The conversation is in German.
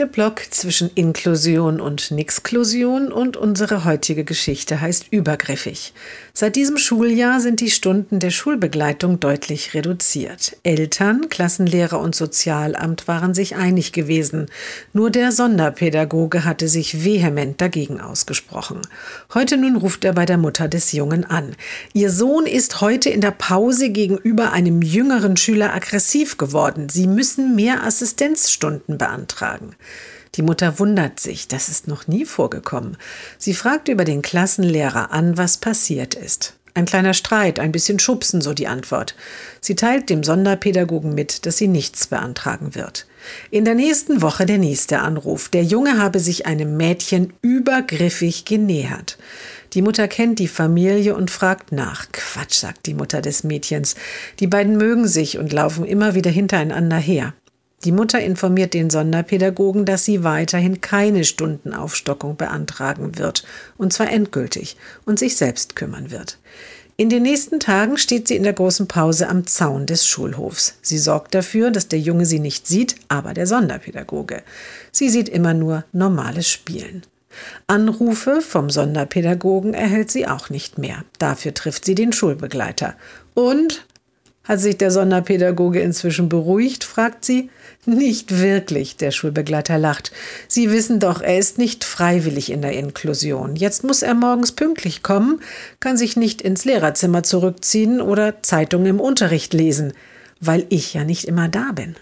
Der Block zwischen Inklusion und Nixklusion und unsere heutige Geschichte heißt übergriffig. Seit diesem Schuljahr sind die Stunden der Schulbegleitung deutlich reduziert. Eltern, Klassenlehrer und Sozialamt waren sich einig gewesen. Nur der Sonderpädagoge hatte sich vehement dagegen ausgesprochen. Heute nun ruft er bei der Mutter des Jungen an. Ihr Sohn ist heute in der Pause gegenüber einem jüngeren Schüler aggressiv geworden. Sie müssen mehr Assistenzstunden beantragen. Die Mutter wundert sich, das ist noch nie vorgekommen. Sie fragt über den Klassenlehrer an, was passiert ist. Ein kleiner Streit, ein bisschen Schubsen, so die Antwort. Sie teilt dem Sonderpädagogen mit, dass sie nichts beantragen wird. In der nächsten Woche der nächste Anruf. Der Junge habe sich einem Mädchen übergriffig genähert. Die Mutter kennt die Familie und fragt nach. Quatsch, sagt die Mutter des Mädchens. Die beiden mögen sich und laufen immer wieder hintereinander her. Die Mutter informiert den Sonderpädagogen, dass sie weiterhin keine Stundenaufstockung beantragen wird, und zwar endgültig, und sich selbst kümmern wird. In den nächsten Tagen steht sie in der großen Pause am Zaun des Schulhofs. Sie sorgt dafür, dass der Junge sie nicht sieht, aber der Sonderpädagoge. Sie sieht immer nur normales Spielen. Anrufe vom Sonderpädagogen erhält sie auch nicht mehr. Dafür trifft sie den Schulbegleiter. Und hat sich der Sonderpädagoge inzwischen beruhigt? fragt sie. Nicht wirklich, der Schulbegleiter lacht. Sie wissen doch, er ist nicht freiwillig in der Inklusion. Jetzt muss er morgens pünktlich kommen, kann sich nicht ins Lehrerzimmer zurückziehen oder Zeitungen im Unterricht lesen, weil ich ja nicht immer da bin.